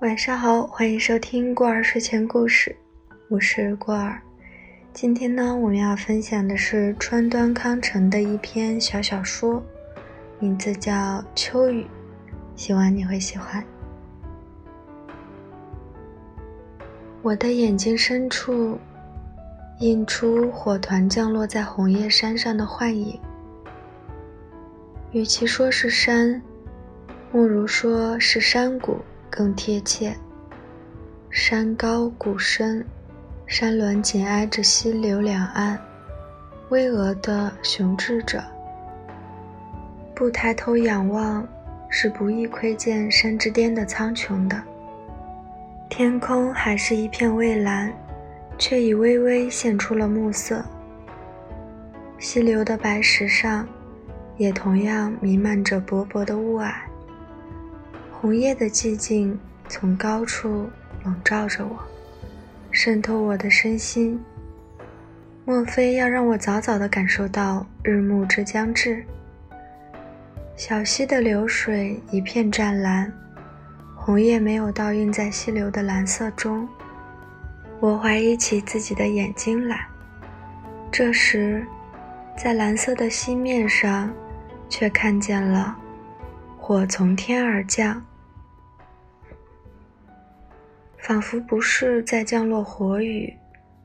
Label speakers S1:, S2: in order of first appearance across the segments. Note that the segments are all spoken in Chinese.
S1: 晚上好，欢迎收听过儿睡前故事，我是过儿。今天呢，我们要分享的是川端康成的一篇小小说，名字叫《秋雨》，希望你会喜欢。我的眼睛深处映出火团降落在红叶山上的幻影，与其说是山，不如说是山谷。更贴切。山高谷深，山峦紧挨着溪流两岸，巍峨的雄峙着。不抬头仰望，是不易窥见山之巅的苍穹的。天空还是一片蔚蓝，却已微微现出了暮色。溪流的白石上，也同样弥漫着薄薄的雾霭。红叶的寂静从高处笼罩着我，渗透我的身心。莫非要让我早早的感受到日暮之将至？小溪的流水一片湛蓝，红叶没有倒映在溪流的蓝色中。我怀疑起自己的眼睛来。这时，在蓝色的溪面上，却看见了火从天而降。仿佛不是在降落火雨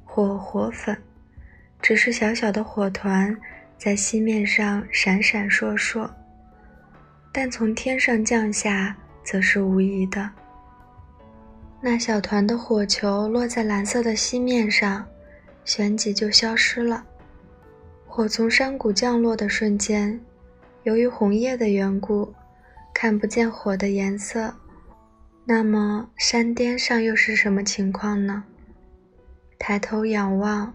S1: 或火粉，只是小小的火团在溪面上闪闪烁烁。但从天上降下，则是无疑的。那小团的火球落在蓝色的溪面上，旋即就消失了。火从山谷降落的瞬间，由于红叶的缘故，看不见火的颜色。那么山巅上又是什么情况呢？抬头仰望，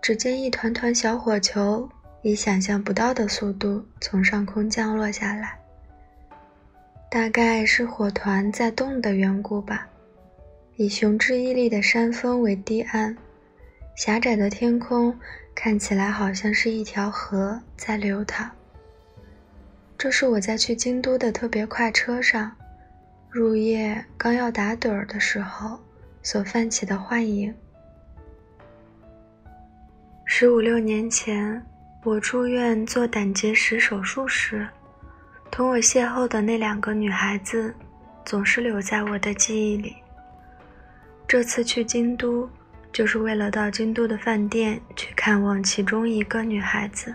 S1: 只见一团团小火球以想象不到的速度从上空降落下来。大概是火团在动的缘故吧。以雄峙屹立的山峰为堤岸，狭窄的天空看起来好像是一条河在流淌。这是我在去京都的特别快车上。入夜刚要打盹儿的时候，所泛起的幻影。十五六年前，我住院做胆结石手术时，同我邂逅的那两个女孩子，总是留在我的记忆里。这次去京都，就是为了到京都的饭店去看望其中一个女孩子。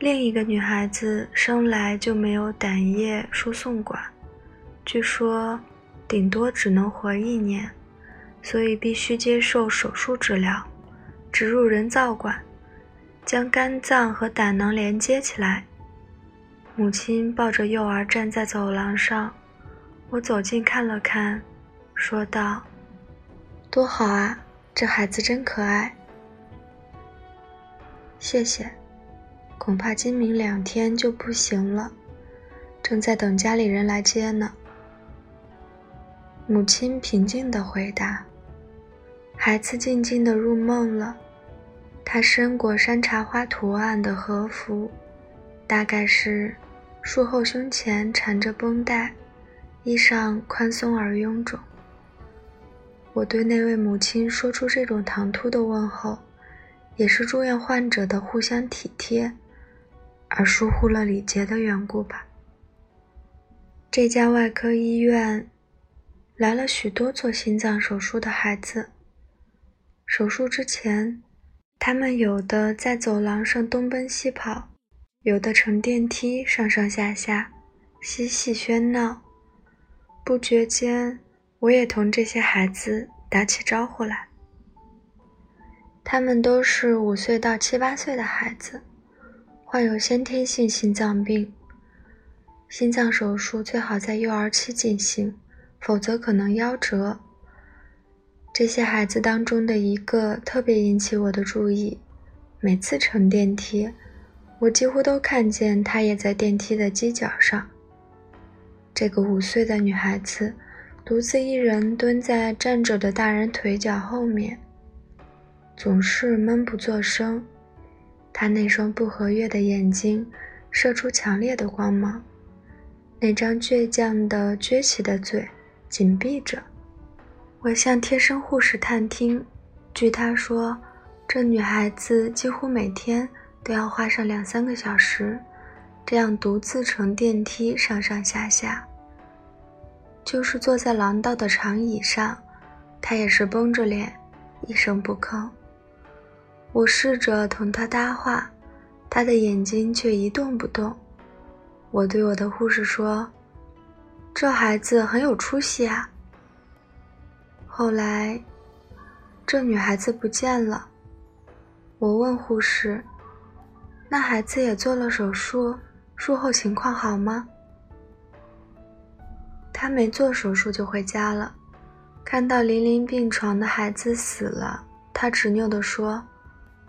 S1: 另一个女孩子生来就没有胆液输送管。据说，顶多只能活一年，所以必须接受手术治疗，植入人造管，将肝脏和胆囊连接起来。母亲抱着幼儿站在走廊上，我走近看了看，说道：“多好啊，这孩子真可爱。”谢谢，恐怕今明两天就不行了，正在等家里人来接呢。母亲平静地回答：“孩子静静地入梦了。他身裹山茶花图案的和服，大概是术后胸前缠着绷带，衣裳宽松而臃肿。我对那位母亲说出这种唐突的问候，也是住院患者的互相体贴，而疏忽了礼节的缘故吧。这家外科医院。”来了许多做心脏手术的孩子。手术之前，他们有的在走廊上东奔西跑，有的乘电梯上上下下，嬉戏喧闹。不觉间，我也同这些孩子打起招呼来。他们都是五岁到七八岁的孩子，患有先天性心脏病。心脏手术最好在幼儿期进行。否则可能夭折。这些孩子当中的一个特别引起我的注意。每次乘电梯，我几乎都看见他也在电梯的犄角上。这个五岁的女孩子独自一人蹲在站着的大人腿脚后面，总是闷不作声。她那双不和悦的眼睛射出强烈的光芒，那张倔强的撅起的嘴。紧闭着。我向贴身护士探听，据她说，这女孩子几乎每天都要花上两三个小时，这样独自乘电梯上上下下。就是坐在廊道的长椅上，她也是绷着脸，一声不吭。我试着同她搭话，她的眼睛却一动不动。我对我的护士说：“这孩子很有出息啊。”后来，这女孩子不见了。我问护士：“那孩子也做了手术，术后情况好吗？”她没做手术就回家了。看到临临病床的孩子死了，她执拗地说：“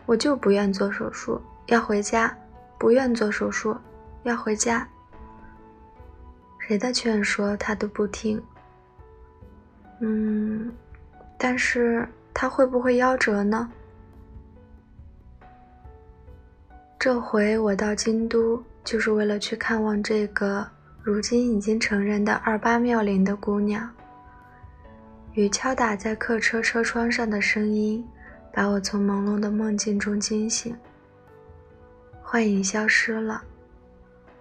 S1: 我就不愿做手术，要回家，不愿做手术。”要回家，谁的劝说他都不听。嗯，但是他会不会夭折呢？这回我到京都，就是为了去看望这个如今已经成人的二八妙龄的姑娘。雨敲打在客车车窗上的声音，把我从朦胧的梦境中惊醒。幻影消失了。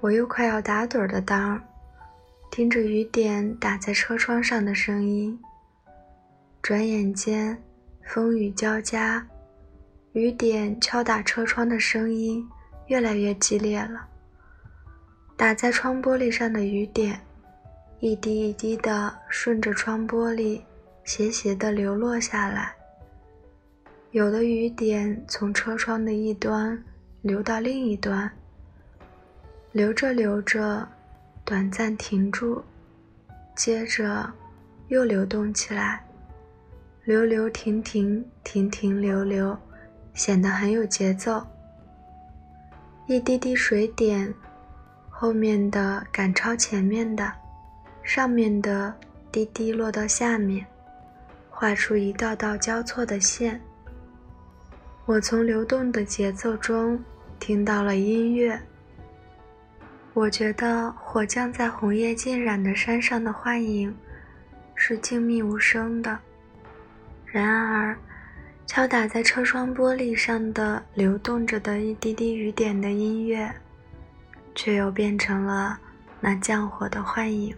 S1: 我又快要打盹的当儿，听着雨点打在车窗上的声音。转眼间，风雨交加，雨点敲打车窗的声音越来越激烈了。打在窗玻璃上的雨点，一滴一滴的顺着窗玻璃斜斜的流落下来。有的雨点从车窗的一端流到另一端。流着流着，短暂停住，接着又流动起来，流流停停，停停流流，显得很有节奏。一滴滴水点，后面的赶超前面的，上面的滴滴落到下面，画出一道道交错的线。我从流动的节奏中听到了音乐。我觉得火降在红叶浸染的山上的幻影是静谧无声的，然而，敲打在车窗玻璃上的流动着的一滴滴雨点的音乐，却又变成了那降火的幻影。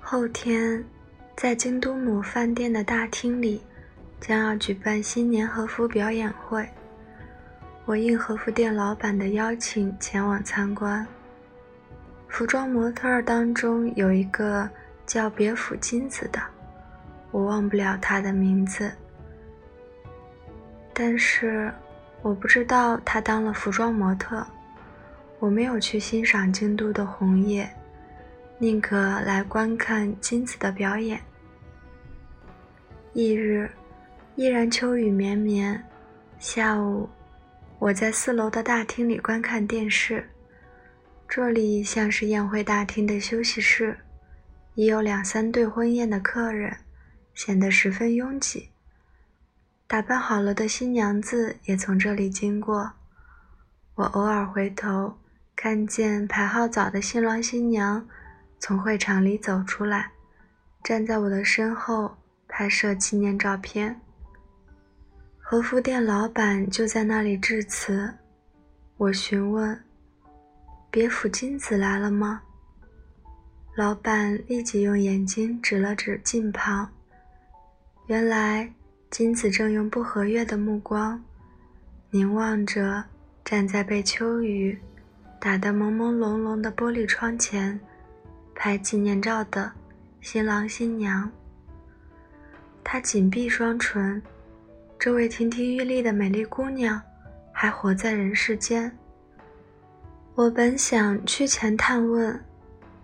S1: 后天，在京都某饭店的大厅里，将要举办新年和服表演会，我应和服店老板的邀请前往参观。服装模特儿当中有一个叫别府金子的，我忘不了她的名字。但是我不知道她当了服装模特，我没有去欣赏京都的红叶，宁可来观看金子的表演。翌日，依然秋雨绵绵，下午，我在四楼的大厅里观看电视。这里像是宴会大厅的休息室，已有两三对婚宴的客人，显得十分拥挤。打扮好了的新娘子也从这里经过，我偶尔回头，看见排号早的新郎新娘从会场里走出来，站在我的身后拍摄纪念照片。和服店老板就在那里致辞，我询问。别府金子来了吗？老板立即用眼睛指了指近旁。原来金子正用不和悦的目光凝望着站在被秋雨打得朦朦胧胧的玻璃窗前拍纪念照的新郎新娘。他紧闭双唇，这位亭亭玉立的美丽姑娘还活在人世间。我本想去前探问，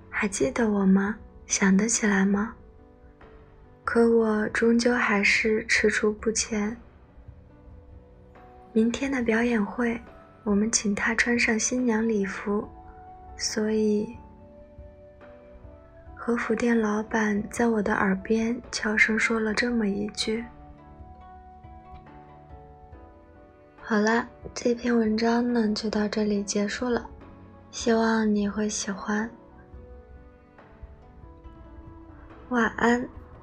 S1: 还记得我吗？想得起来吗？可我终究还是踟蹰不前。明天的表演会，我们请她穿上新娘礼服，所以和服店老板在我的耳边悄声说了这么一句。好了，这篇文章呢就到这里结束了。希望你会喜欢。晚安。